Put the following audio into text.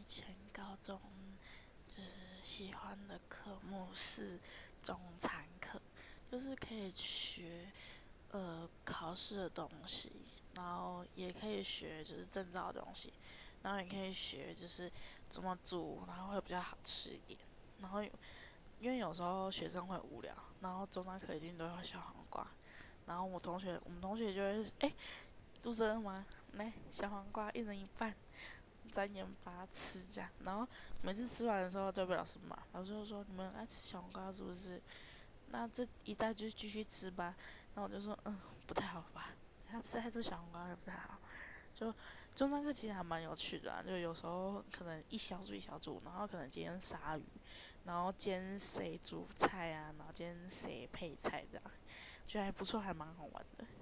以前高中就是喜欢的科目是中餐课，就是可以学呃考试的东西，然后也可以学就是证照的东西，然后也可以学就是怎么煮，然后会比较好吃一点。然后因为有时候学生会无聊，然后中餐课一定都要小黄瓜，然后我同学我们同学就会哎，肚子饿吗？来小黄瓜一人一半。沾盐巴吃这样，然后每次吃完的时候都被老师骂，老师就说你们爱吃小黄瓜是不是？那这一袋就继续吃吧。然后我就说嗯，不太好吧，他吃太多小黄瓜也不太好。就中餐课其实还蛮有趣的，就有时候可能一小组一小组，然后可能今天杀鱼，然后今天谁煮菜啊，然后今天谁配菜这样，觉得还不错，还蛮好玩的。